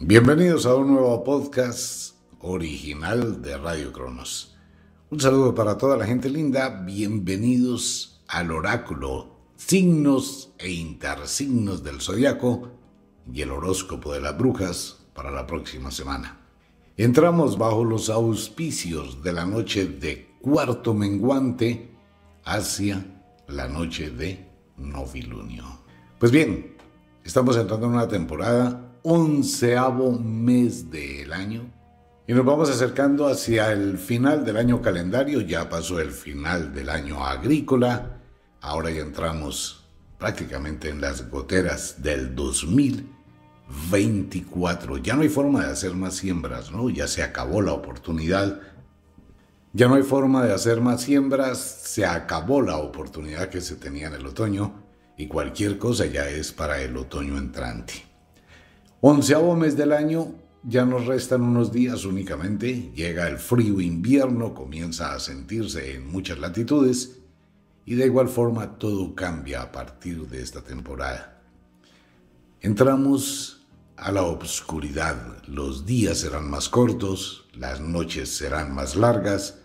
Bienvenidos a un nuevo podcast original de Radio Cronos. Un saludo para toda la gente linda, bienvenidos al oráculo, signos e intersignos del zodiaco y el horóscopo de las brujas para la próxima semana. Entramos bajo los auspicios de la noche de cuarto menguante hacia la noche de novilunio. Pues bien, estamos entrando en una temporada onceavo mes del año y nos vamos acercando hacia el final del año calendario, ya pasó el final del año agrícola, ahora ya entramos prácticamente en las goteras del 2024. Ya no hay forma de hacer más siembras, ¿no? Ya se acabó la oportunidad. Ya no hay forma de hacer más siembras, se acabó la oportunidad que se tenía en el otoño y cualquier cosa ya es para el otoño entrante. Onceavo mes del año, ya nos restan unos días únicamente, llega el frío invierno, comienza a sentirse en muchas latitudes y de igual forma todo cambia a partir de esta temporada. Entramos a la oscuridad, los días serán más cortos, las noches serán más largas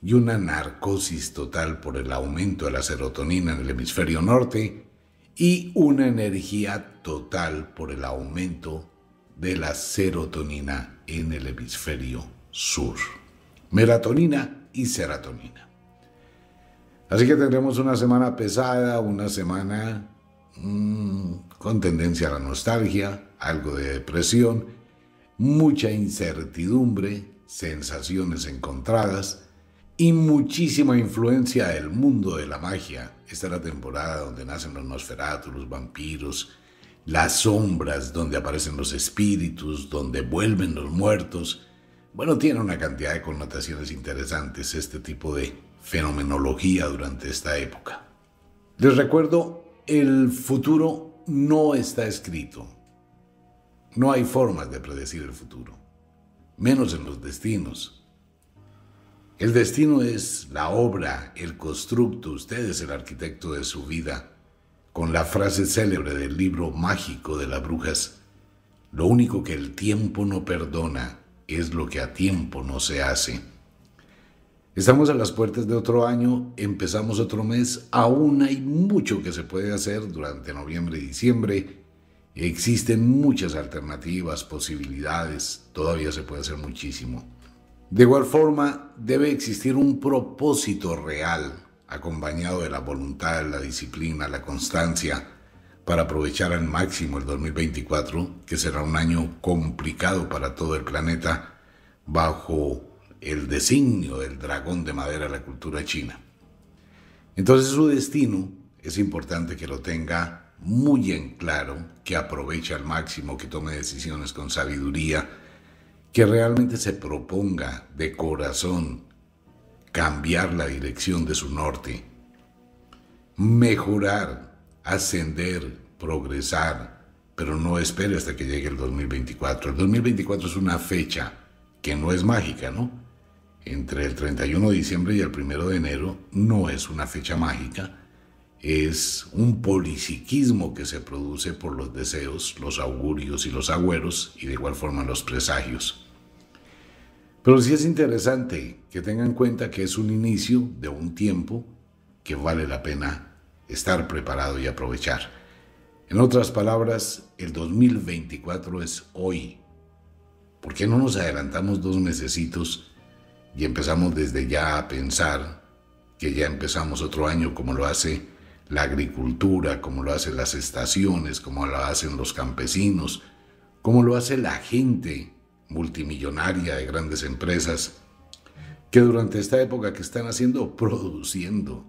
y una narcosis total por el aumento de la serotonina en el hemisferio norte y una energía total por el aumento de la serotonina en el hemisferio sur. Melatonina y serotonina. Así que tendremos una semana pesada, una semana mmm, con tendencia a la nostalgia, algo de depresión, mucha incertidumbre, sensaciones encontradas, y muchísima influencia del mundo de la magia. Esta es la temporada donde nacen los nosferatos, los vampiros, las sombras, donde aparecen los espíritus, donde vuelven los muertos. Bueno, tiene una cantidad de connotaciones interesantes este tipo de fenomenología durante esta época. Les recuerdo, el futuro no está escrito. No hay formas de predecir el futuro, menos en los destinos. El destino es la obra, el constructo, usted es el arquitecto de su vida. Con la frase célebre del libro mágico de las brujas, lo único que el tiempo no perdona es lo que a tiempo no se hace. Estamos a las puertas de otro año, empezamos otro mes, aún hay mucho que se puede hacer durante noviembre y diciembre. Existen muchas alternativas, posibilidades, todavía se puede hacer muchísimo. De igual forma, debe existir un propósito real, acompañado de la voluntad, la disciplina, la constancia, para aprovechar al máximo el 2024, que será un año complicado para todo el planeta, bajo el designio del dragón de madera de la cultura china. Entonces su destino es importante que lo tenga muy en claro, que aproveche al máximo, que tome decisiones con sabiduría, que realmente se proponga de corazón cambiar la dirección de su norte, mejorar, ascender, progresar, pero no espere hasta que llegue el 2024. El 2024 es una fecha que no es mágica, ¿no? Entre el 31 de diciembre y el 1 de enero no es una fecha mágica, es un polisiquismo que se produce por los deseos, los augurios y los agüeros y de igual forma los presagios. Pero sí es interesante que tengan en cuenta que es un inicio de un tiempo que vale la pena estar preparado y aprovechar. En otras palabras, el 2024 es hoy. ¿Por qué no nos adelantamos dos mesecitos y empezamos desde ya a pensar que ya empezamos otro año como lo hace la agricultura, como lo hacen las estaciones, como lo hacen los campesinos, como lo hace la gente multimillonaria de grandes empresas que durante esta época que están haciendo, produciendo,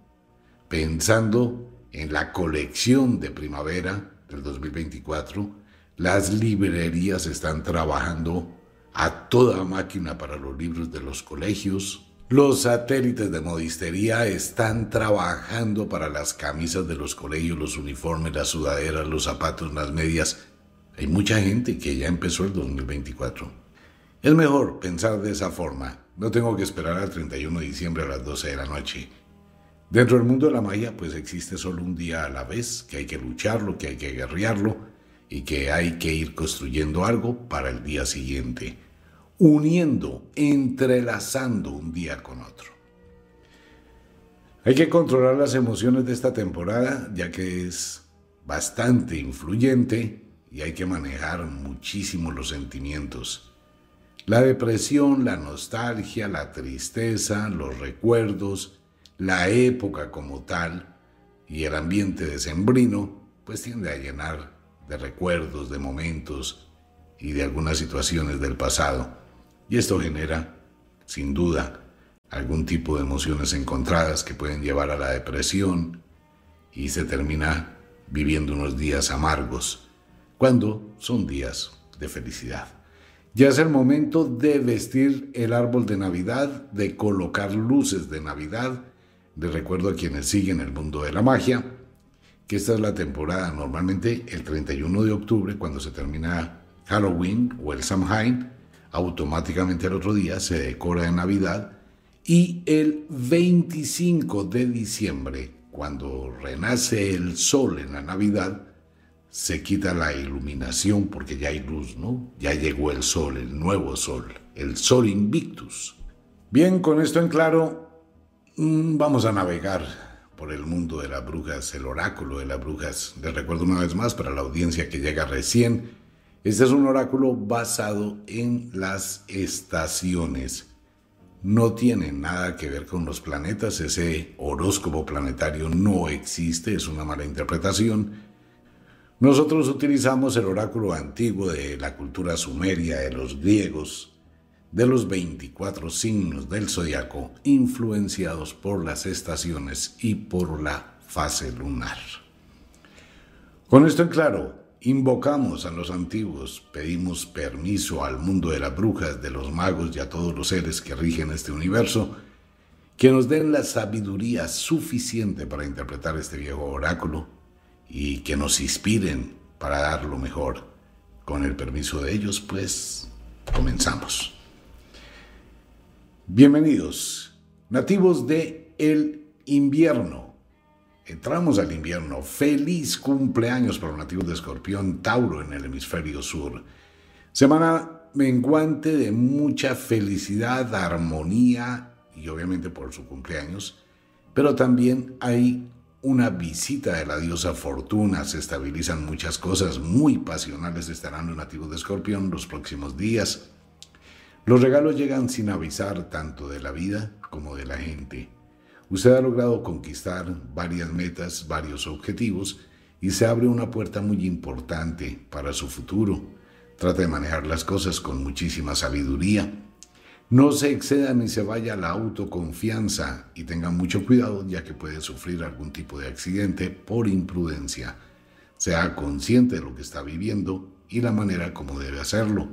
pensando en la colección de primavera del 2024, las librerías están trabajando a toda máquina para los libros de los colegios, los satélites de modistería están trabajando para las camisas de los colegios, los uniformes, las sudaderas, los zapatos, las medias. Hay mucha gente que ya empezó el 2024 es mejor pensar de esa forma. No tengo que esperar al 31 de diciembre a las 12 de la noche. Dentro del mundo de la magia, pues existe solo un día a la vez, que hay que lucharlo, que hay que guerrearlo, y que hay que ir construyendo algo para el día siguiente, uniendo, entrelazando un día con otro. Hay que controlar las emociones de esta temporada, ya que es bastante influyente y hay que manejar muchísimo los sentimientos. La depresión, la nostalgia, la tristeza, los recuerdos, la época como tal y el ambiente decembrino, pues tiende a llenar de recuerdos, de momentos y de algunas situaciones del pasado. Y esto genera, sin duda, algún tipo de emociones encontradas que pueden llevar a la depresión y se termina viviendo unos días amargos, cuando son días de felicidad. Ya es el momento de vestir el árbol de Navidad, de colocar luces de Navidad. Les recuerdo a quienes siguen el mundo de la magia que esta es la temporada, normalmente el 31 de octubre, cuando se termina Halloween o el Samhain, automáticamente al otro día se decora de Navidad y el 25 de diciembre, cuando renace el sol en la Navidad, se quita la iluminación porque ya hay luz, ¿no? Ya llegó el sol, el nuevo sol, el sol invictus. Bien, con esto en claro, mm, vamos a navegar por el mundo de las brujas, el oráculo de las brujas. Les recuerdo una vez más para la audiencia que llega recién, este es un oráculo basado en las estaciones no tiene nada que ver con los planetas, ese horóscopo planetario no existe, es una mala interpretación. Nosotros utilizamos el oráculo antiguo de la cultura sumeria, de los griegos, de los 24 signos del zodiaco, influenciados por las estaciones y por la fase lunar. Con esto en claro, Invocamos a los antiguos, pedimos permiso al mundo de las brujas, de los magos y a todos los seres que rigen este universo, que nos den la sabiduría suficiente para interpretar este viejo oráculo y que nos inspiren para dar lo mejor. Con el permiso de ellos, pues comenzamos. Bienvenidos, nativos de el invierno Entramos al invierno. Feliz cumpleaños para los nativos de Escorpión, Tauro en el hemisferio sur. Semana menguante de mucha felicidad, armonía y obviamente por su cumpleaños. Pero también hay una visita de la diosa Fortuna. Se estabilizan muchas cosas muy pasionales estarán los nativos de Escorpión los próximos días. Los regalos llegan sin avisar tanto de la vida como de la gente. Usted ha logrado conquistar varias metas, varios objetivos y se abre una puerta muy importante para su futuro. Trata de manejar las cosas con muchísima sabiduría. No se exceda ni se vaya la autoconfianza y tenga mucho cuidado ya que puede sufrir algún tipo de accidente por imprudencia. Sea consciente de lo que está viviendo y la manera como debe hacerlo.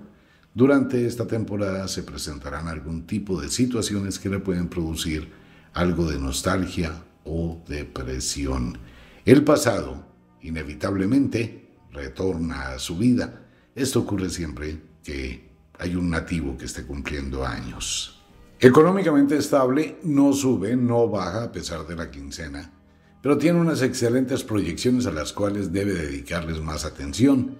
Durante esta temporada se presentarán algún tipo de situaciones que le pueden producir algo de nostalgia o depresión. El pasado, inevitablemente, retorna a su vida. Esto ocurre siempre que hay un nativo que esté cumpliendo años. Económicamente estable, no sube, no baja a pesar de la quincena, pero tiene unas excelentes proyecciones a las cuales debe dedicarles más atención.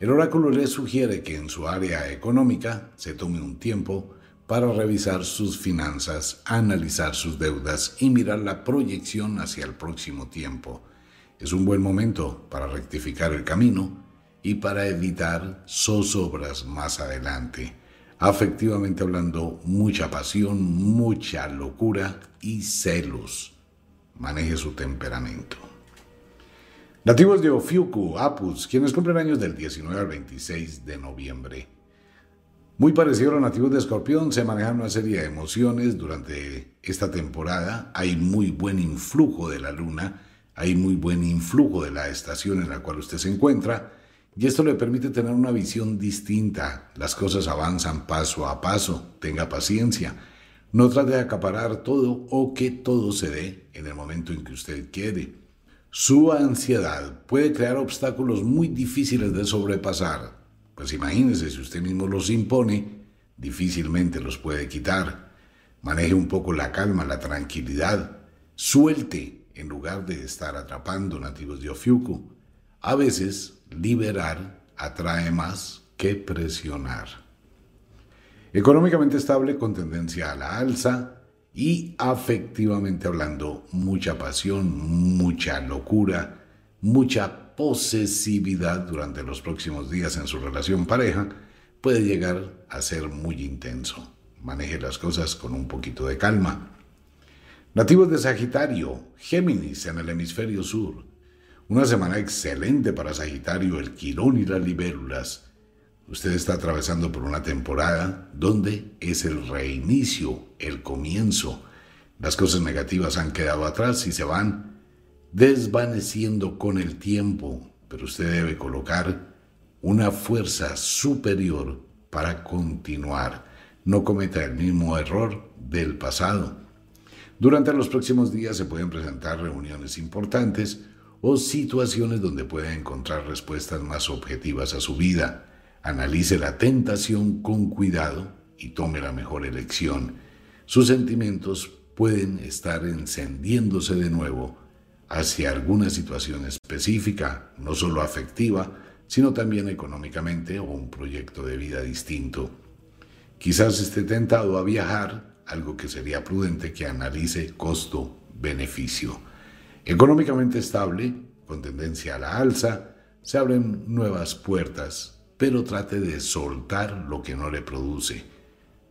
El oráculo le sugiere que en su área económica se tome un tiempo para revisar sus finanzas, analizar sus deudas y mirar la proyección hacia el próximo tiempo. Es un buen momento para rectificar el camino y para evitar zozobras más adelante. Afectivamente hablando, mucha pasión, mucha locura y celos. Maneje su temperamento. Nativos de Ofiuku, Apus, quienes cumplen años del 19 al 26 de noviembre. Muy parecido a los nativos de Escorpión, se manejan una serie de emociones durante esta temporada. Hay muy buen influjo de la luna, hay muy buen influjo de la estación en la cual usted se encuentra, y esto le permite tener una visión distinta. Las cosas avanzan paso a paso, tenga paciencia. No trate de acaparar todo o que todo se dé en el momento en que usted quiere. Su ansiedad puede crear obstáculos muy difíciles de sobrepasar pues imagínese, si usted mismo los impone, difícilmente los puede quitar. Maneje un poco la calma, la tranquilidad. Suelte en lugar de estar atrapando nativos de Ofiuku. A veces, liberar atrae más que presionar. Económicamente estable con tendencia a la alza y afectivamente hablando, mucha pasión, mucha locura, mucha posesividad durante los próximos días en su relación pareja puede llegar a ser muy intenso. Maneje las cosas con un poquito de calma. Nativos de Sagitario, Géminis en el hemisferio sur. Una semana excelente para Sagitario, el Quirón y las libélulas. Usted está atravesando por una temporada donde es el reinicio, el comienzo. Las cosas negativas han quedado atrás y se van desvaneciendo con el tiempo, pero usted debe colocar una fuerza superior para continuar. No cometa el mismo error del pasado. Durante los próximos días se pueden presentar reuniones importantes o situaciones donde pueda encontrar respuestas más objetivas a su vida. Analice la tentación con cuidado y tome la mejor elección. Sus sentimientos pueden estar encendiéndose de nuevo hacia alguna situación específica, no solo afectiva, sino también económicamente o un proyecto de vida distinto. Quizás esté tentado a viajar, algo que sería prudente que analice costo-beneficio. Económicamente estable, con tendencia a la alza, se abren nuevas puertas, pero trate de soltar lo que no le produce.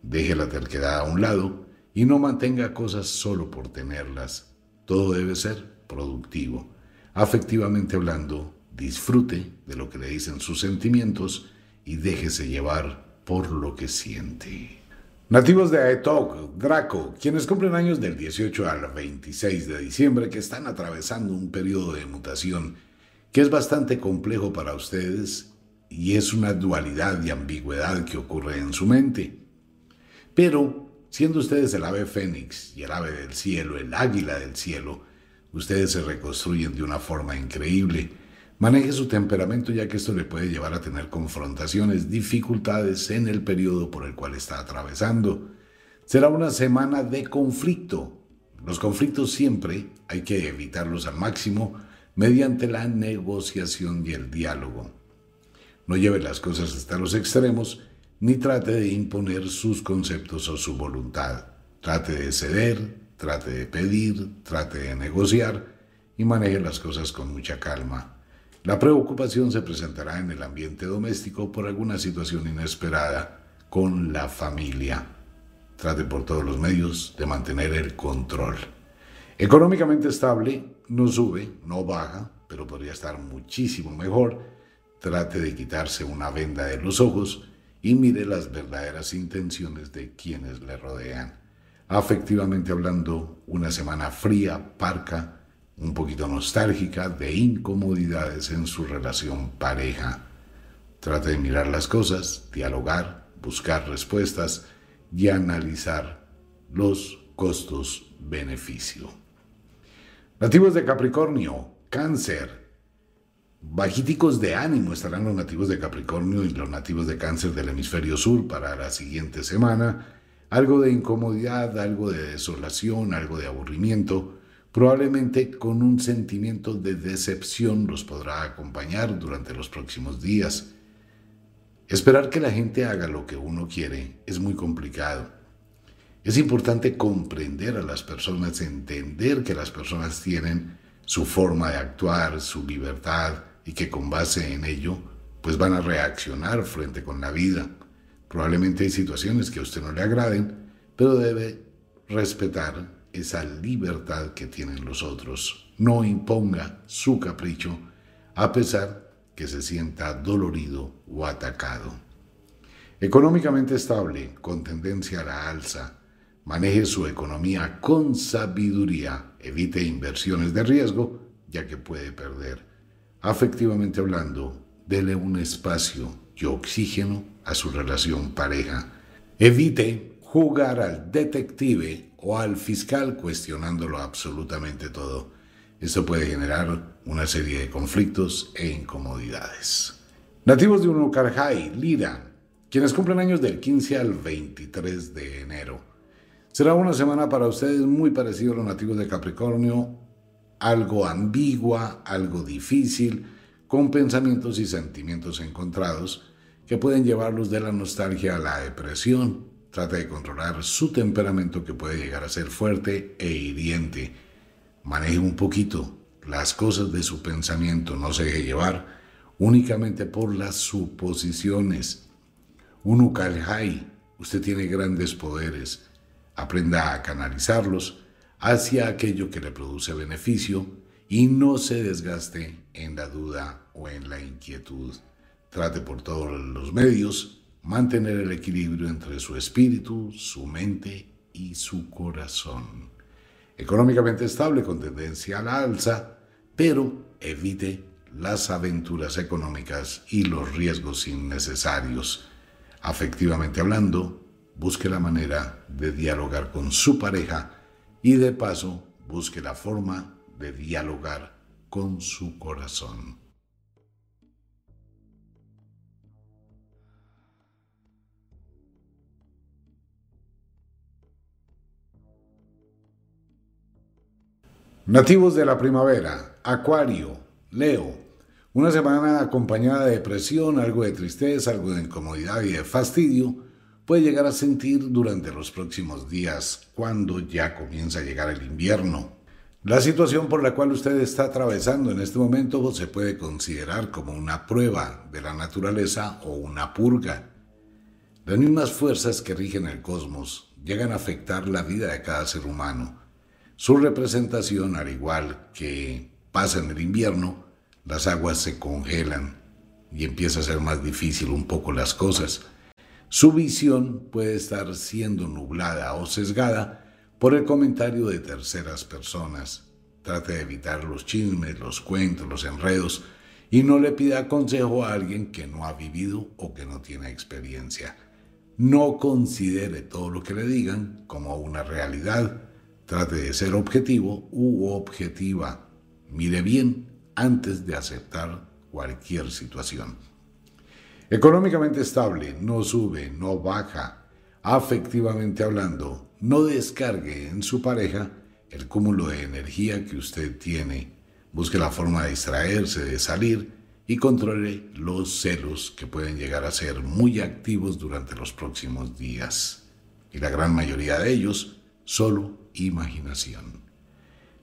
Deje la terquedad a un lado y no mantenga cosas solo por tenerlas. Todo debe ser productivo. Afectivamente hablando, disfrute de lo que le dicen sus sentimientos y déjese llevar por lo que siente. Nativos de Aetok, Draco, quienes cumplen años del 18 al 26 de diciembre, que están atravesando un periodo de mutación que es bastante complejo para ustedes y es una dualidad y ambigüedad que ocurre en su mente. Pero, siendo ustedes el ave fénix y el ave del cielo, el águila del cielo, ustedes se reconstruyen de una forma increíble Maneje su temperamento ya que esto le puede llevar a tener confrontaciones, dificultades en el periodo por el cual está atravesando. Será una semana de conflicto. Los conflictos siempre hay que evitarlos al máximo mediante la negociación y el diálogo. No lleve las cosas hasta los extremos ni trate de imponer sus conceptos o su voluntad. Trate de ceder, trate de pedir, trate de negociar y maneje las cosas con mucha calma. La preocupación se presentará en el ambiente doméstico por alguna situación inesperada con la familia. Trate por todos los medios de mantener el control. Económicamente estable, no sube, no baja, pero podría estar muchísimo mejor. Trate de quitarse una venda de los ojos y mire las verdaderas intenciones de quienes le rodean. Afectivamente hablando, una semana fría, parca, un poquito nostálgica de incomodidades en su relación pareja. Trate de mirar las cosas, dialogar, buscar respuestas y analizar los costos-beneficio. Nativos de Capricornio, cáncer. Bajíticos de ánimo estarán los nativos de Capricornio y los nativos de cáncer del hemisferio sur para la siguiente semana. Algo de incomodidad, algo de desolación, algo de aburrimiento Probablemente con un sentimiento de decepción los podrá acompañar durante los próximos días. Esperar que la gente haga lo que uno quiere es muy complicado. Es importante comprender a las personas, entender que las personas tienen su forma de actuar, su libertad y que con base en ello pues van a reaccionar frente con la vida. Probablemente hay situaciones que a usted no le agraden, pero debe respetar esa libertad que tienen los otros. No imponga su capricho a pesar que se sienta dolorido o atacado. Económicamente estable, con tendencia a la alza, maneje su economía con sabiduría, evite inversiones de riesgo, ya que puede perder. Afectivamente hablando, dele un espacio y oxígeno a su relación pareja. Evite jugar al detective o al fiscal cuestionándolo absolutamente todo. Esto puede generar una serie de conflictos e incomodidades. Nativos de Unucarjay, Lira, quienes cumplen años del 15 al 23 de enero. Será una semana para ustedes muy parecida a los nativos de Capricornio, algo ambigua, algo difícil, con pensamientos y sentimientos encontrados que pueden llevarlos de la nostalgia a la depresión. Trate de controlar su temperamento que puede llegar a ser fuerte e hiriente. Maneje un poquito las cosas de su pensamiento, no se deje llevar únicamente por las suposiciones. Un Ukalhai, usted tiene grandes poderes. Aprenda a canalizarlos hacia aquello que le produce beneficio y no se desgaste en la duda o en la inquietud. Trate por todos los medios mantener el equilibrio entre su espíritu, su mente y su corazón. Económicamente estable con tendencia a la alza, pero evite las aventuras económicas y los riesgos innecesarios. Afectivamente hablando, busque la manera de dialogar con su pareja y de paso busque la forma de dialogar con su corazón. Nativos de la primavera, Acuario, Leo. Una semana acompañada de depresión, algo de tristeza, algo de incomodidad y de fastidio puede llegar a sentir durante los próximos días, cuando ya comienza a llegar el invierno. La situación por la cual usted está atravesando en este momento se puede considerar como una prueba de la naturaleza o una purga. Las mismas fuerzas que rigen el cosmos llegan a afectar la vida de cada ser humano su representación, al igual que pasa en el invierno, las aguas se congelan y empieza a ser más difícil un poco las cosas. Su visión puede estar siendo nublada o sesgada por el comentario de terceras personas. Trate de evitar los chismes, los cuentos, los enredos y no le pida consejo a alguien que no ha vivido o que no tiene experiencia. No considere todo lo que le digan como una realidad Trate de ser objetivo u objetiva. Mire bien antes de aceptar cualquier situación. Económicamente estable, no sube, no baja. Afectivamente hablando, no descargue en su pareja el cúmulo de energía que usted tiene. Busque la forma de distraerse, de salir y controle los celos que pueden llegar a ser muy activos durante los próximos días. Y la gran mayoría de ellos solo imaginación.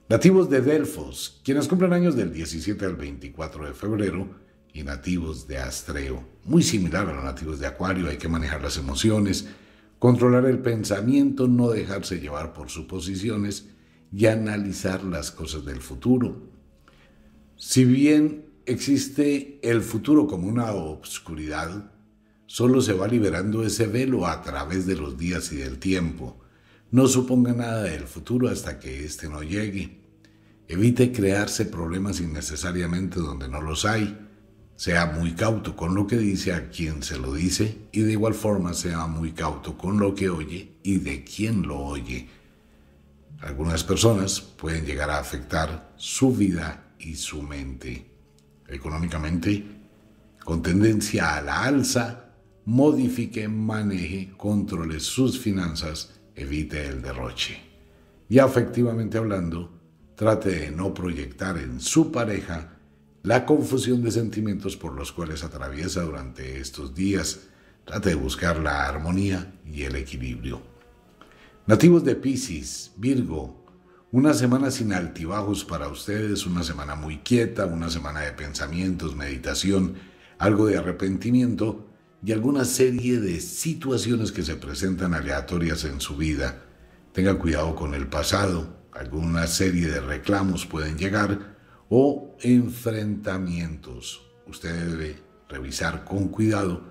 Nativos de Delfos, quienes cumplen años del 17 al 24 de febrero, y nativos de Astreo, muy similar a los nativos de Acuario, hay que manejar las emociones, controlar el pensamiento, no dejarse llevar por suposiciones y analizar las cosas del futuro. Si bien existe el futuro como una obscuridad, solo se va liberando ese velo a través de los días y del tiempo no suponga nada del futuro hasta que éste no llegue. Evite crearse problemas innecesariamente donde no los hay. Sea muy cauto con lo que dice a quien se lo dice y de igual forma sea muy cauto con lo que oye y de quien lo oye. Algunas personas pueden llegar a afectar su vida y su mente. Económicamente, con tendencia a la alza, modifique, maneje, controle sus finanzas evite el derroche. Y afectivamente hablando, trate de no proyectar en su pareja la confusión de sentimientos por los cuales atraviesa durante estos días. Trate de buscar la armonía y el equilibrio. Nativos de Pisces, Virgo, una semana sin altibajos para ustedes, una semana muy quieta, una semana de pensamientos, meditación, algo de arrepentimiento y alguna serie de situaciones que se presentan aleatorias en su vida. Tenga cuidado con el pasado, alguna serie de reclamos pueden llegar o enfrentamientos. Usted debe revisar con cuidado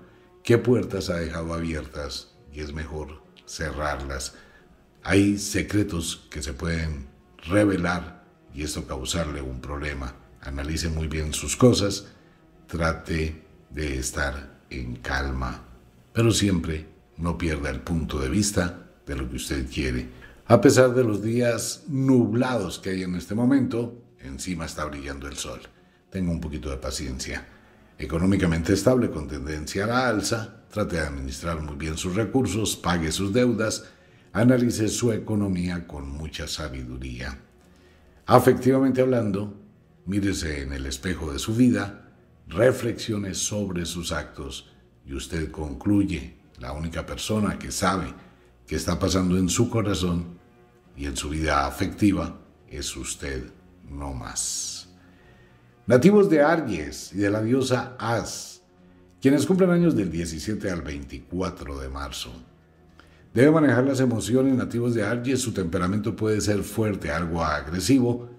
qué puertas ha dejado abiertas y es mejor cerrarlas. Hay secretos que se pueden revelar y esto causarle un problema. Analice muy bien sus cosas, trate de estar en calma, pero siempre no pierda el punto de vista de lo que usted quiere. A pesar de los días nublados que hay en este momento, encima está brillando el sol. Tenga un poquito de paciencia. Económicamente estable con tendencia a la alza, trate de administrar muy bien sus recursos, pague sus deudas, analice su economía con mucha sabiduría. Afectivamente hablando, mírese en el espejo de su vida reflexione sobre sus actos y usted concluye, la única persona que sabe qué está pasando en su corazón y en su vida afectiva es usted, no más. Nativos de Aries y de la diosa As, quienes cumplen años del 17 al 24 de marzo. Debe manejar las emociones nativos de Aries, su temperamento puede ser fuerte, algo agresivo,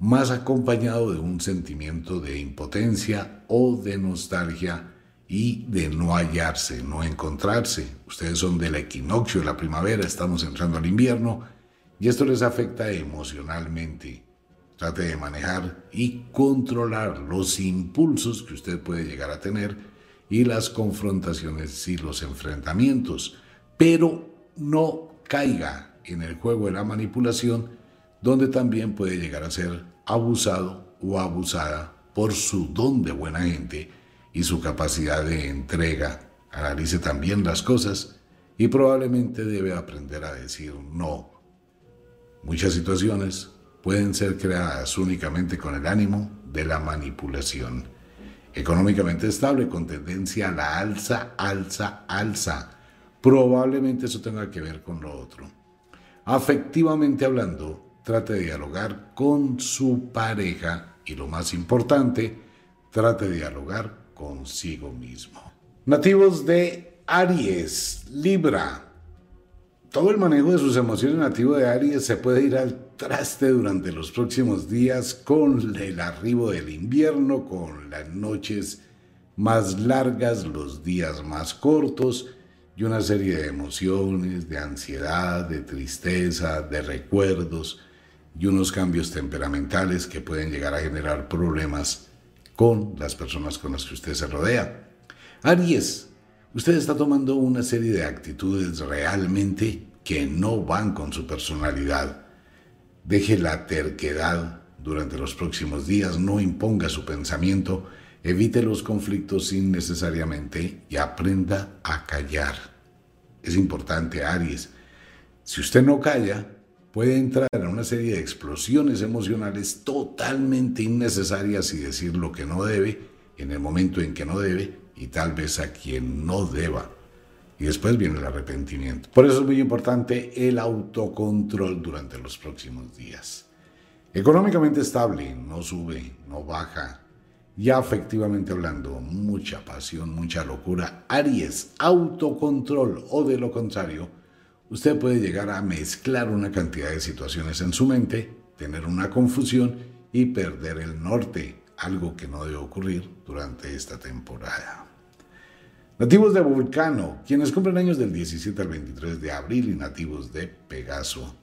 más acompañado de un sentimiento de impotencia o de nostalgia y de no hallarse, no encontrarse. Ustedes son del equinoccio de la primavera, estamos entrando al invierno y esto les afecta emocionalmente. Trate de manejar y controlar los impulsos que usted puede llegar a tener y las confrontaciones y los enfrentamientos, pero no caiga en el juego de la manipulación donde también puede llegar a ser abusado o abusada por su don de buena gente y su capacidad de entrega. Analice también las cosas y probablemente debe aprender a decir no. Muchas situaciones pueden ser creadas únicamente con el ánimo de la manipulación. Económicamente estable con tendencia a la alza, alza, alza. Probablemente eso tenga que ver con lo otro. Afectivamente hablando, trate de dialogar con su pareja y lo más importante, trate de dialogar consigo mismo. Nativos de Aries, Libra. Todo el manejo de sus emociones nativo de Aries se puede ir al traste durante los próximos días con el arribo del invierno, con las noches más largas, los días más cortos y una serie de emociones, de ansiedad, de tristeza, de recuerdos y unos cambios temperamentales que pueden llegar a generar problemas con las personas con las que usted se rodea. Aries, usted está tomando una serie de actitudes realmente que no van con su personalidad. Deje la terquedad durante los próximos días, no imponga su pensamiento, evite los conflictos innecesariamente y aprenda a callar. Es importante, Aries. Si usted no calla, puede entrar en una serie de explosiones emocionales totalmente innecesarias y decir lo que no debe en el momento en que no debe y tal vez a quien no deba. Y después viene el arrepentimiento. Por eso es muy importante el autocontrol durante los próximos días. Económicamente estable, no sube, no baja. Ya afectivamente hablando, mucha pasión, mucha locura. Aries, autocontrol o de lo contrario, usted puede llegar a mezclar una cantidad de situaciones en su mente, tener una confusión y perder el norte, algo que no debe ocurrir durante esta temporada. Nativos de Vulcano, quienes cumplen años del 17 al 23 de abril y nativos de Pegaso.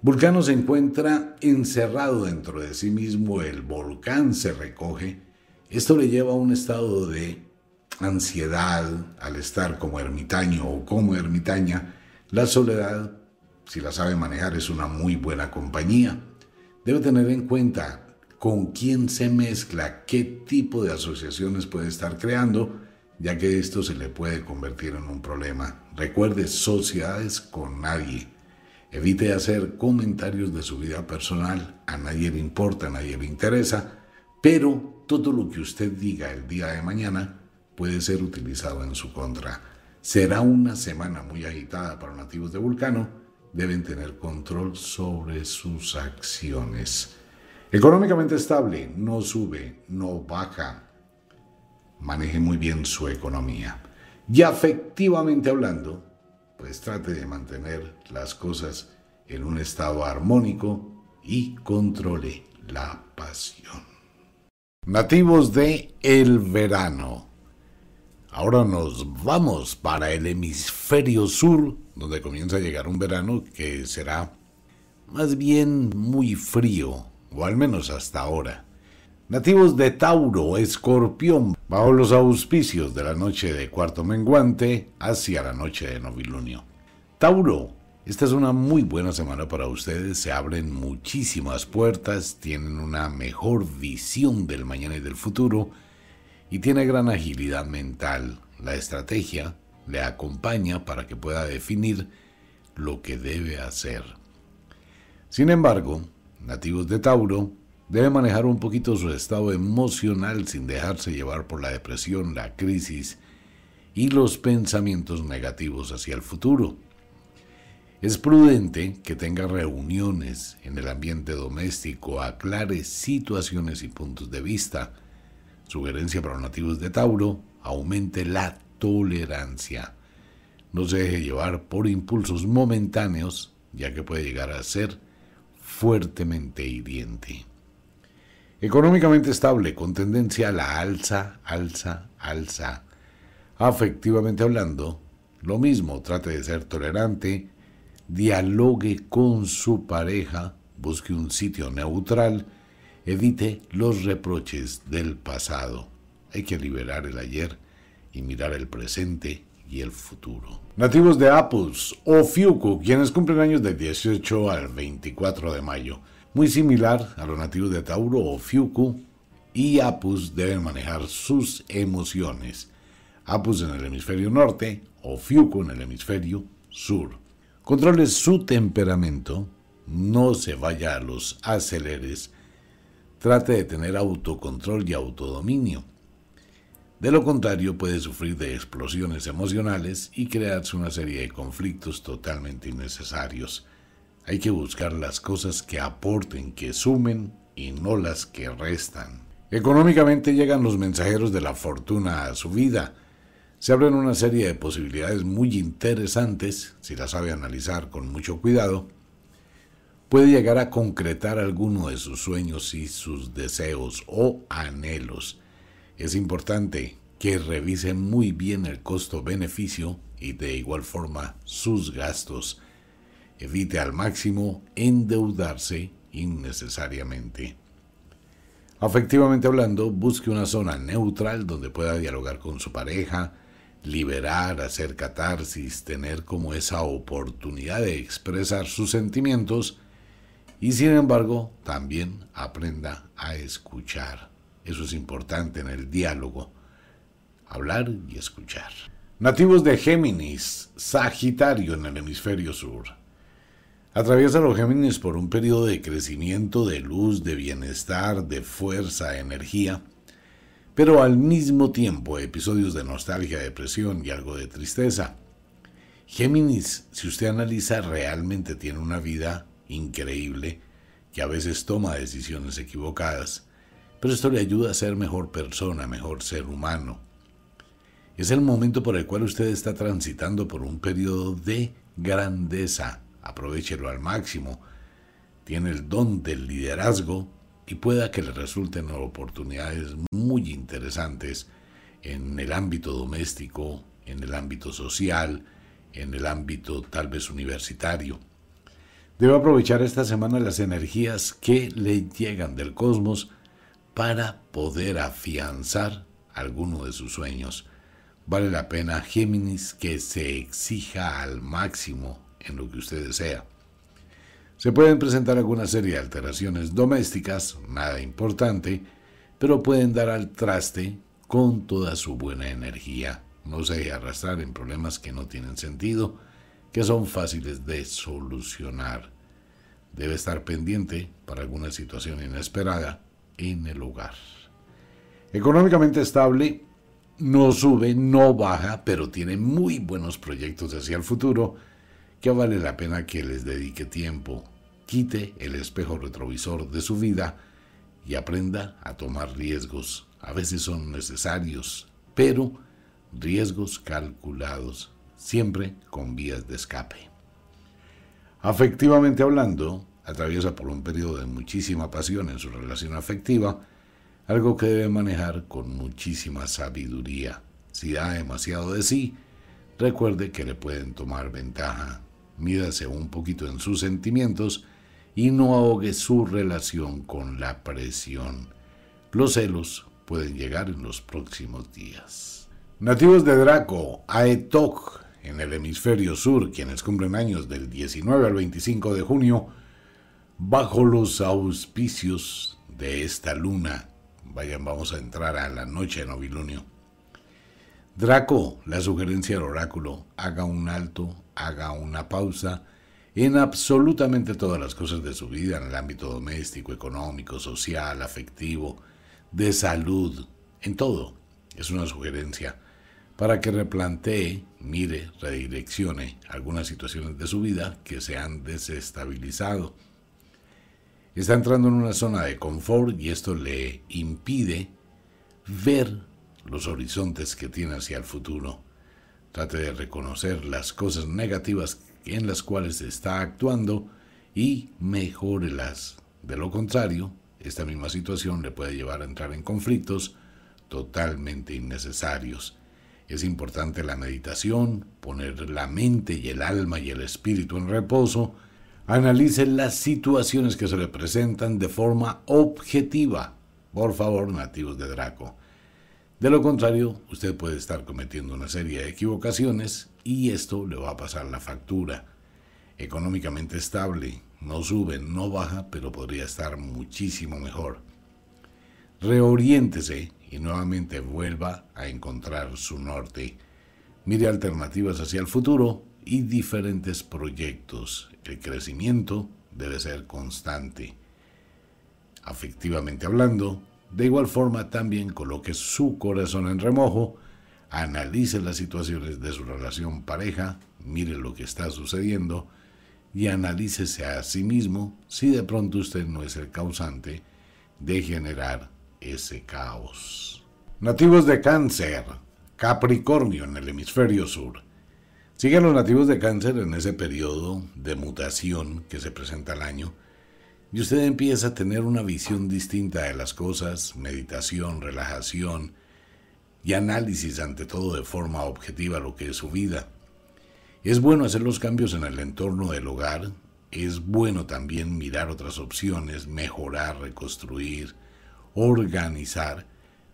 Vulcano se encuentra encerrado dentro de sí mismo, el volcán se recoge. Esto le lleva a un estado de ansiedad al estar como ermitaño o como ermitaña la soledad, si la sabe manejar, es una muy buena compañía. Debe tener en cuenta con quién se mezcla, qué tipo de asociaciones puede estar creando, ya que esto se le puede convertir en un problema. Recuerde, sociedades con nadie. Evite hacer comentarios de su vida personal, a nadie le importa, a nadie le interesa, pero todo lo que usted diga el día de mañana puede ser utilizado en su contra. Será una semana muy agitada para los nativos de Vulcano. Deben tener control sobre sus acciones. Económicamente estable, no sube, no baja. Maneje muy bien su economía. Y afectivamente hablando, pues trate de mantener las cosas en un estado armónico y controle la pasión. Nativos de el verano. Ahora nos vamos para el hemisferio sur, donde comienza a llegar un verano que será más bien muy frío, o al menos hasta ahora. Nativos de Tauro, Escorpión, bajo los auspicios de la noche de cuarto menguante hacia la noche de novilunio. Tauro, esta es una muy buena semana para ustedes, se abren muchísimas puertas, tienen una mejor visión del mañana y del futuro, y tiene gran agilidad mental. La estrategia le acompaña para que pueda definir lo que debe hacer. Sin embargo, nativos de Tauro Debe manejar un poquito su estado emocional sin dejarse llevar por la depresión, la crisis y los pensamientos negativos hacia el futuro. Es prudente que tenga reuniones en el ambiente doméstico, aclare situaciones y puntos de vista. Sugerencia para los nativos de Tauro, aumente la tolerancia. No se deje llevar por impulsos momentáneos, ya que puede llegar a ser fuertemente hiriente. Económicamente estable, con tendencia a la alza, alza, alza. Afectivamente hablando, lo mismo, trate de ser tolerante, dialogue con su pareja, busque un sitio neutral, evite los reproches del pasado. Hay que liberar el ayer y mirar el presente y el futuro. Nativos de Apus o Fiuku, quienes cumplen años del 18 al 24 de mayo muy similar a los nativos de Tauro o Fiuku, y Apus deben manejar sus emociones. Apus en el hemisferio norte o Fiuku en el hemisferio sur. Controle su temperamento, no se vaya a los aceleres, trate de tener autocontrol y autodominio. De lo contrario, puede sufrir de explosiones emocionales y crearse una serie de conflictos totalmente innecesarios. Hay que buscar las cosas que aporten, que sumen y no las que restan. Económicamente llegan los mensajeros de la fortuna a su vida. Se abren una serie de posibilidades muy interesantes, si las sabe analizar con mucho cuidado. Puede llegar a concretar alguno de sus sueños y sus deseos o anhelos. Es importante que revise muy bien el costo-beneficio y de igual forma sus gastos Evite al máximo endeudarse innecesariamente. Afectivamente hablando, busque una zona neutral donde pueda dialogar con su pareja, liberar, hacer catarsis, tener como esa oportunidad de expresar sus sentimientos y sin embargo también aprenda a escuchar. Eso es importante en el diálogo, hablar y escuchar. Nativos de Géminis, Sagitario en el hemisferio sur. Atraviesa los Géminis por un periodo de crecimiento, de luz, de bienestar, de fuerza, energía, pero al mismo tiempo episodios de nostalgia, depresión y algo de tristeza. Géminis, si usted analiza, realmente tiene una vida increíble, que a veces toma decisiones equivocadas, pero esto le ayuda a ser mejor persona, mejor ser humano. Es el momento por el cual usted está transitando por un periodo de grandeza, aprovechelo al máximo, tiene el don del liderazgo y pueda que le resulten oportunidades muy interesantes en el ámbito doméstico, en el ámbito social, en el ámbito tal vez universitario. Debe aprovechar esta semana las energías que le llegan del cosmos para poder afianzar alguno de sus sueños. Vale la pena, Géminis, que se exija al máximo en lo que usted desea. Se pueden presentar alguna serie de alteraciones domésticas, nada importante, pero pueden dar al traste con toda su buena energía. No se arrastrar en problemas que no tienen sentido, que son fáciles de solucionar. Debe estar pendiente para alguna situación inesperada en el hogar. Económicamente estable, no sube, no baja, pero tiene muy buenos proyectos hacia el futuro que vale la pena que les dedique tiempo, quite el espejo retrovisor de su vida y aprenda a tomar riesgos. A veces son necesarios, pero riesgos calculados, siempre con vías de escape. Afectivamente hablando, atraviesa por un periodo de muchísima pasión en su relación afectiva, algo que debe manejar con muchísima sabiduría. Si da demasiado de sí, recuerde que le pueden tomar ventaja mídase un poquito en sus sentimientos y no ahogue su relación con la presión. Los celos pueden llegar en los próximos días. Nativos de Draco, Aetok, en el hemisferio sur, quienes cumplen años del 19 al 25 de junio, bajo los auspicios de esta luna. Vayan, vamos a entrar a la noche de novilunio. Draco, la sugerencia del oráculo, haga un alto, haga una pausa, en absolutamente todas las cosas de su vida, en el ámbito doméstico, económico, social, afectivo, de salud, en todo. Es una sugerencia para que replantee, mire, redireccione algunas situaciones de su vida que se han desestabilizado. Está entrando en una zona de confort y esto le impide ver los horizontes que tiene hacia el futuro. Trate de reconocer las cosas negativas en las cuales está actuando y mejórelas. De lo contrario, esta misma situación le puede llevar a entrar en conflictos totalmente innecesarios. Es importante la meditación, poner la mente y el alma y el espíritu en reposo. Analice las situaciones que se le presentan de forma objetiva. Por favor, nativos de Draco. De lo contrario, usted puede estar cometiendo una serie de equivocaciones y esto le va a pasar la factura. Económicamente estable, no sube, no baja, pero podría estar muchísimo mejor. Reoriéntese y nuevamente vuelva a encontrar su norte. Mire alternativas hacia el futuro y diferentes proyectos. El crecimiento debe ser constante. Afectivamente hablando, de igual forma, también coloque su corazón en remojo, analice las situaciones de su relación pareja, mire lo que está sucediendo y analícese a sí mismo si de pronto usted no es el causante de generar ese caos. Nativos de cáncer, Capricornio en el hemisferio sur. Siguen los nativos de cáncer en ese periodo de mutación que se presenta al año y usted empieza a tener una visión distinta de las cosas, meditación, relajación y análisis ante todo de forma objetiva lo que es su vida. Es bueno hacer los cambios en el entorno del hogar, es bueno también mirar otras opciones, mejorar, reconstruir, organizar,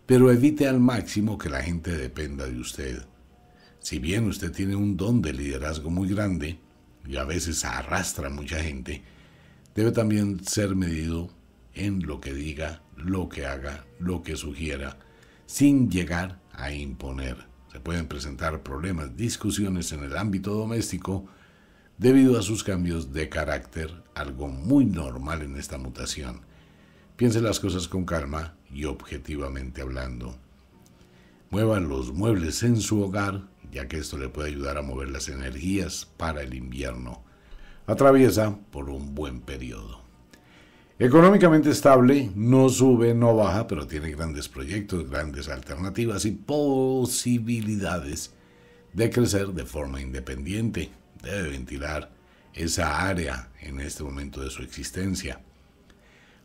pero evite al máximo que la gente dependa de usted. Si bien usted tiene un don de liderazgo muy grande y a veces arrastra a mucha gente, debe también ser medido en lo que diga, lo que haga, lo que sugiera, sin llegar a imponer. Se pueden presentar problemas, discusiones en el ámbito doméstico debido a sus cambios de carácter, algo muy normal en esta mutación. Piense las cosas con calma y objetivamente hablando. Mueva los muebles en su hogar, ya que esto le puede ayudar a mover las energías para el invierno atraviesa por un buen periodo. Económicamente estable, no sube, no baja, pero tiene grandes proyectos, grandes alternativas y posibilidades de crecer de forma independiente. Debe ventilar esa área en este momento de su existencia.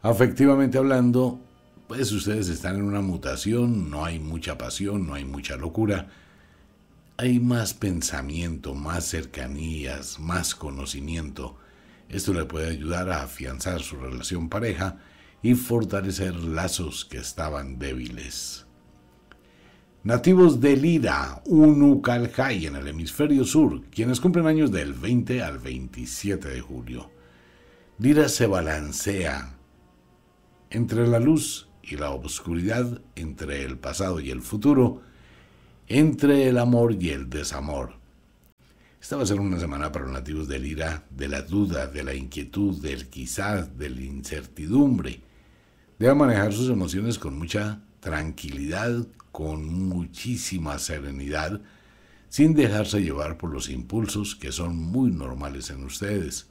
Afectivamente hablando, pues ustedes están en una mutación, no hay mucha pasión, no hay mucha locura, hay más pensamiento, más cercanías, más conocimiento. Esto le puede ayudar a afianzar su relación pareja y fortalecer lazos que estaban débiles. Nativos de Lira, Unucalhai en el hemisferio sur, quienes cumplen años del 20 al 27 de julio. Lira se balancea entre la luz y la oscuridad, entre el pasado y el futuro, entre el amor y el desamor. Esta va a ser una semana para los nativos del ira, de la duda, de la inquietud, del quizás, de la incertidumbre. Debe manejar sus emociones con mucha tranquilidad, con muchísima serenidad, sin dejarse llevar por los impulsos que son muy normales en ustedes.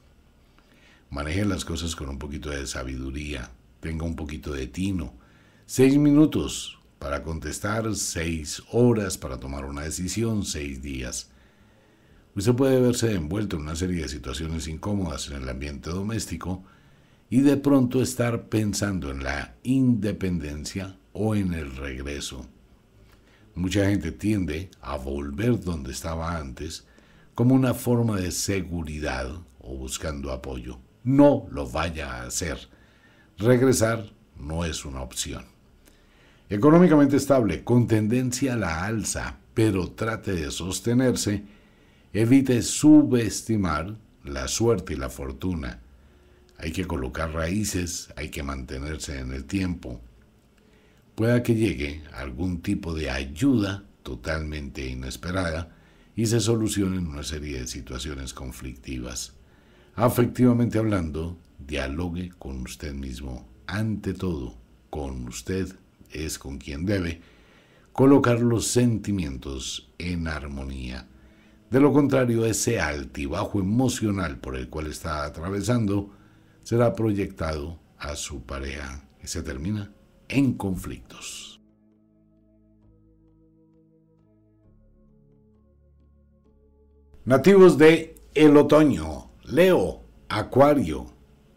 Manejen las cosas con un poquito de sabiduría, tenga un poquito de tino. Seis minutos, para contestar, seis horas para tomar una decisión, seis días. Usted puede verse envuelto en una serie de situaciones incómodas en el ambiente doméstico y de pronto estar pensando en la independencia o en el regreso. Mucha gente tiende a volver donde estaba antes como una forma de seguridad o buscando apoyo. No lo vaya a hacer. Regresar no es una opción. Económicamente estable, con tendencia a la alza, pero trate de sostenerse, evite subestimar la suerte y la fortuna. Hay que colocar raíces, hay que mantenerse en el tiempo. Pueda que llegue algún tipo de ayuda totalmente inesperada y se solucionen una serie de situaciones conflictivas. Afectivamente hablando, dialogue con usted mismo. Ante todo, con usted es con quien debe colocar los sentimientos en armonía. De lo contrario, ese altibajo emocional por el cual está atravesando será proyectado a su pareja y se termina en conflictos. Nativos de el otoño, Leo, Acuario.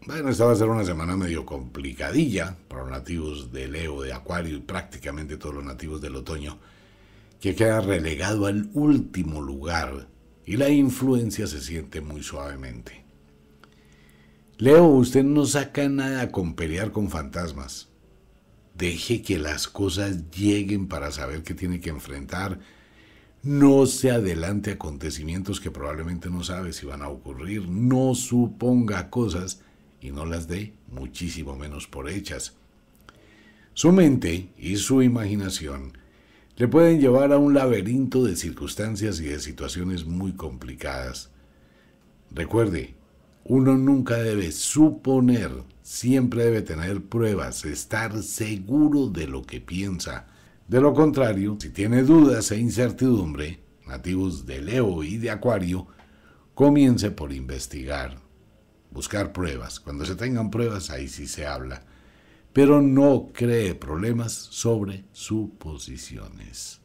Bueno, esta va a ser una semana medio complicadilla para los nativos de Leo, de Acuario y prácticamente todos los nativos del otoño, que queda relegado al último lugar y la influencia se siente muy suavemente. Leo, usted no saca nada con pelear con fantasmas. Deje que las cosas lleguen para saber qué tiene que enfrentar no se adelante acontecimientos que probablemente no sabe si van a ocurrir. No suponga cosas y no las dé muchísimo menos por hechas. Su mente y su imaginación le pueden llevar a un laberinto de circunstancias y de situaciones muy complicadas. Recuerde, uno nunca debe suponer, siempre debe tener pruebas, estar seguro de lo que piensa de lo contrario, si tiene dudas e incertidumbre, nativos de Leo y de Acuario, comience por investigar, buscar pruebas. Cuando se tengan pruebas, ahí sí se habla. Pero no cree problemas sobre suposiciones.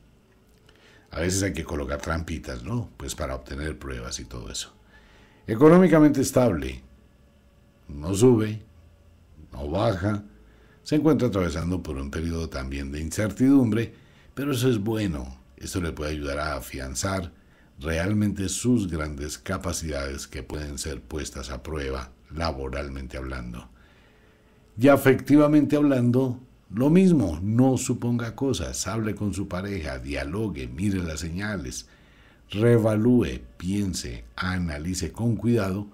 A veces hay que colocar trampitas, ¿no? Pues para obtener pruebas y todo eso. Económicamente estable. No sube, no baja, se encuentra atravesando por un periodo también de incertidumbre, pero eso es bueno. Esto le puede ayudar a afianzar realmente sus grandes capacidades que pueden ser puestas a prueba laboralmente hablando. Y afectivamente hablando, lo mismo, no suponga cosas, hable con su pareja, dialogue, mire las señales, revalúe, piense, analice con cuidado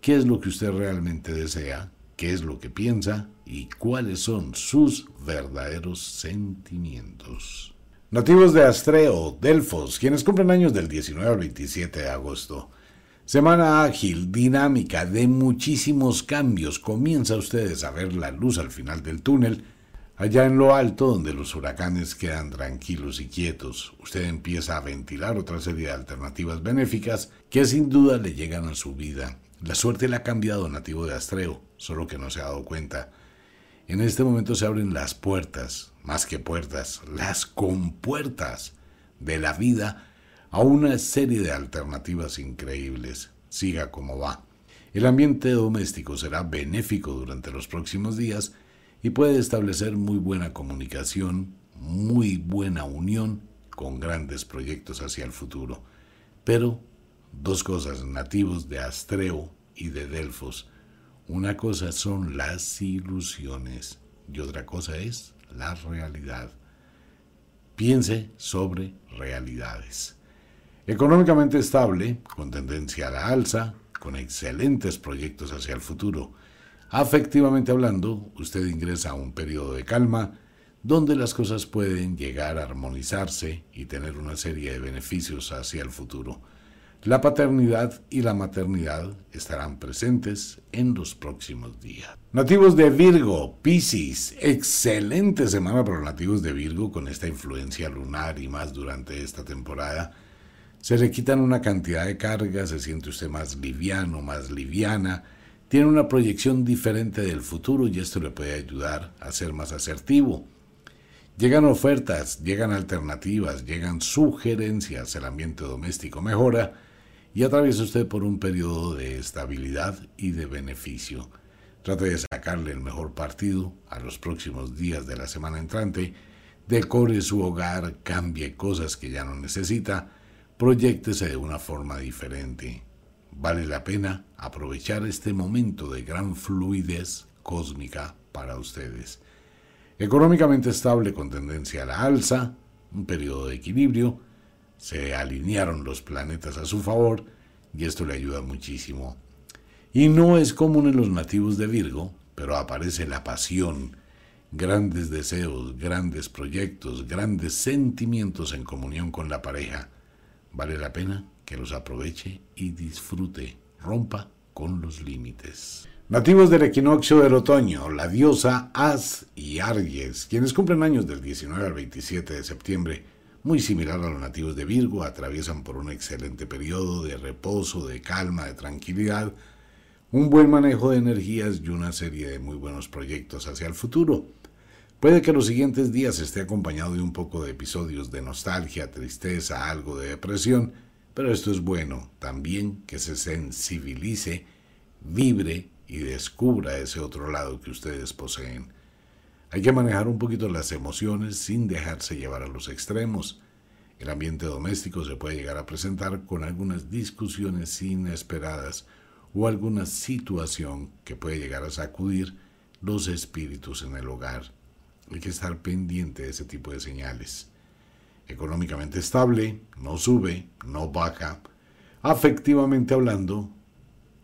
qué es lo que usted realmente desea qué es lo que piensa y cuáles son sus verdaderos sentimientos. Nativos de Astreo, Delfos, quienes cumplen años del 19 al 27 de agosto. Semana ágil, dinámica, de muchísimos cambios. Comienza ustedes a ver la luz al final del túnel. Allá en lo alto, donde los huracanes quedan tranquilos y quietos, usted empieza a ventilar otra serie de alternativas benéficas que sin duda le llegan a su vida. La suerte le ha cambiado nativo de Astreo solo que no se ha dado cuenta. En este momento se abren las puertas, más que puertas, las compuertas de la vida a una serie de alternativas increíbles. Siga como va. El ambiente doméstico será benéfico durante los próximos días y puede establecer muy buena comunicación, muy buena unión con grandes proyectos hacia el futuro. Pero dos cosas nativos de Astreo y de Delfos una cosa son las ilusiones y otra cosa es la realidad. Piense sobre realidades. Económicamente estable, con tendencia a la alza, con excelentes proyectos hacia el futuro. Afectivamente hablando, usted ingresa a un periodo de calma donde las cosas pueden llegar a armonizarse y tener una serie de beneficios hacia el futuro. La paternidad y la maternidad estarán presentes en los próximos días. Nativos de Virgo, Piscis, excelente semana para los nativos de Virgo con esta influencia lunar y más durante esta temporada. Se le quitan una cantidad de cargas, se siente usted más liviano, más liviana, tiene una proyección diferente del futuro y esto le puede ayudar a ser más asertivo. Llegan ofertas, llegan alternativas, llegan sugerencias, el ambiente doméstico mejora y atraviesa usted por un periodo de estabilidad y de beneficio. Trate de sacarle el mejor partido a los próximos días de la semana entrante, decore su hogar, cambie cosas que ya no necesita, proyectese de una forma diferente. Vale la pena aprovechar este momento de gran fluidez cósmica para ustedes. Económicamente estable con tendencia a la alza, un periodo de equilibrio, se alinearon los planetas a su favor y esto le ayuda muchísimo. Y no es común en los nativos de Virgo, pero aparece la pasión, grandes deseos, grandes proyectos, grandes sentimientos en comunión con la pareja. Vale la pena que los aproveche y disfrute, rompa con los límites. Nativos del equinoccio del otoño, la diosa As y Aries, quienes cumplen años del 19 al 27 de septiembre, muy similar a los nativos de Virgo, atraviesan por un excelente periodo de reposo, de calma, de tranquilidad, un buen manejo de energías y una serie de muy buenos proyectos hacia el futuro. Puede que los siguientes días esté acompañado de un poco de episodios de nostalgia, tristeza, algo de depresión, pero esto es bueno también que se sensibilice, vibre y descubra ese otro lado que ustedes poseen. Hay que manejar un poquito las emociones sin dejarse llevar a los extremos. El ambiente doméstico se puede llegar a presentar con algunas discusiones inesperadas o alguna situación que puede llegar a sacudir los espíritus en el hogar. Hay que estar pendiente de ese tipo de señales. Económicamente estable, no sube, no baja. Afectivamente hablando,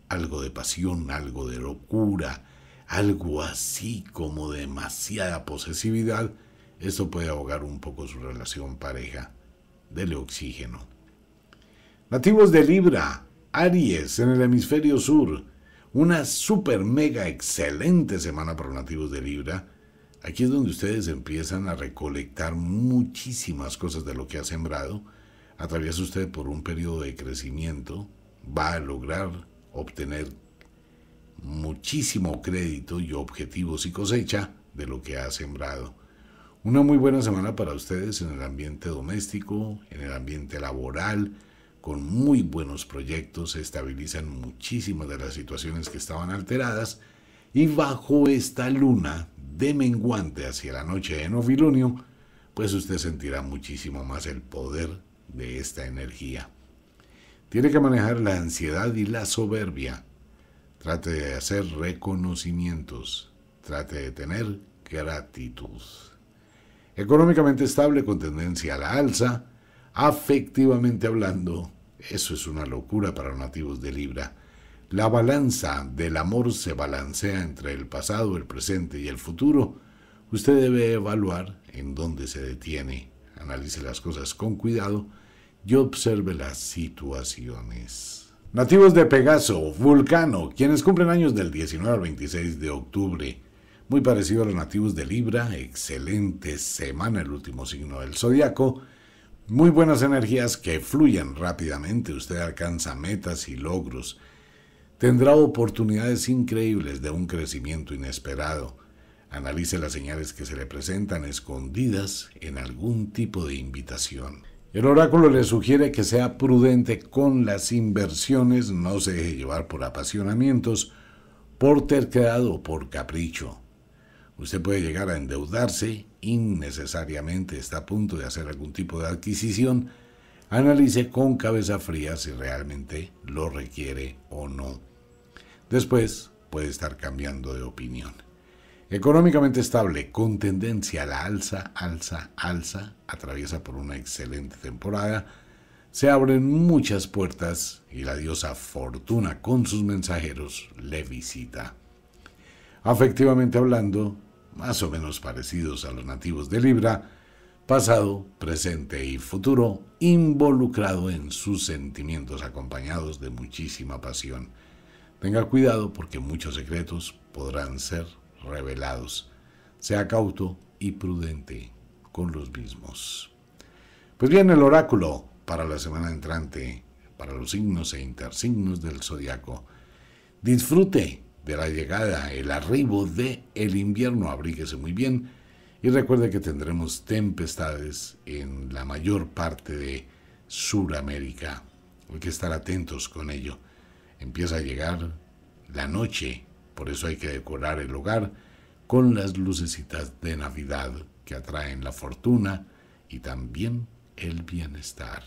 algo de pasión, algo de locura, algo así como demasiada posesividad, esto puede ahogar un poco su relación pareja. Dele oxígeno. Nativos de Libra, Aries en el hemisferio sur. Una super mega excelente semana para nativos de Libra. Aquí es donde ustedes empiezan a recolectar muchísimas cosas de lo que ha sembrado. Atraviesa usted por un periodo de crecimiento. Va a lograr obtener muchísimo crédito y objetivos y cosecha de lo que ha sembrado. Una muy buena semana para ustedes en el ambiente doméstico, en el ambiente laboral, con muy buenos proyectos, se estabilizan muchísimas de las situaciones que estaban alteradas y bajo esta luna de menguante hacia la noche de novilunio, pues usted sentirá muchísimo más el poder de esta energía. Tiene que manejar la ansiedad y la soberbia Trate de hacer reconocimientos. Trate de tener gratitud. Económicamente estable con tendencia a la alza. Afectivamente hablando, eso es una locura para los nativos de Libra. La balanza del amor se balancea entre el pasado, el presente y el futuro. Usted debe evaluar en dónde se detiene. Analice las cosas con cuidado y observe las situaciones. Nativos de Pegaso, Vulcano, quienes cumplen años del 19 al 26 de octubre. Muy parecido a los nativos de Libra, excelente semana, el último signo del zodiaco. Muy buenas energías que fluyen rápidamente, usted alcanza metas y logros. Tendrá oportunidades increíbles de un crecimiento inesperado. Analice las señales que se le presentan escondidas en algún tipo de invitación. El oráculo le sugiere que sea prudente con las inversiones, no se deje llevar por apasionamientos, por terquedad o por capricho. Usted puede llegar a endeudarse innecesariamente, está a punto de hacer algún tipo de adquisición. Analice con cabeza fría si realmente lo requiere o no. Después puede estar cambiando de opinión. Económicamente estable, con tendencia a la alza, alza, alza, atraviesa por una excelente temporada, se abren muchas puertas y la diosa Fortuna con sus mensajeros le visita. Afectivamente hablando, más o menos parecidos a los nativos de Libra, pasado, presente y futuro, involucrado en sus sentimientos acompañados de muchísima pasión. Tenga cuidado porque muchos secretos podrán ser revelados. Sea cauto y prudente con los mismos. Pues bien, el oráculo para la semana entrante, para los signos e intersignos del zodiaco. Disfrute de la llegada, el arribo de el invierno, abríguese muy bien y recuerde que tendremos tempestades en la mayor parte de Suramérica. Hay que estar atentos con ello. Empieza a llegar la noche por eso hay que decorar el hogar con las lucecitas de Navidad que atraen la fortuna y también el bienestar.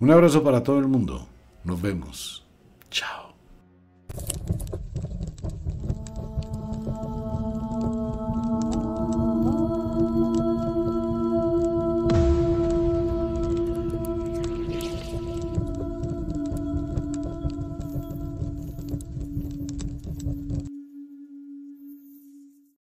Un abrazo para todo el mundo. Nos vemos. Chao.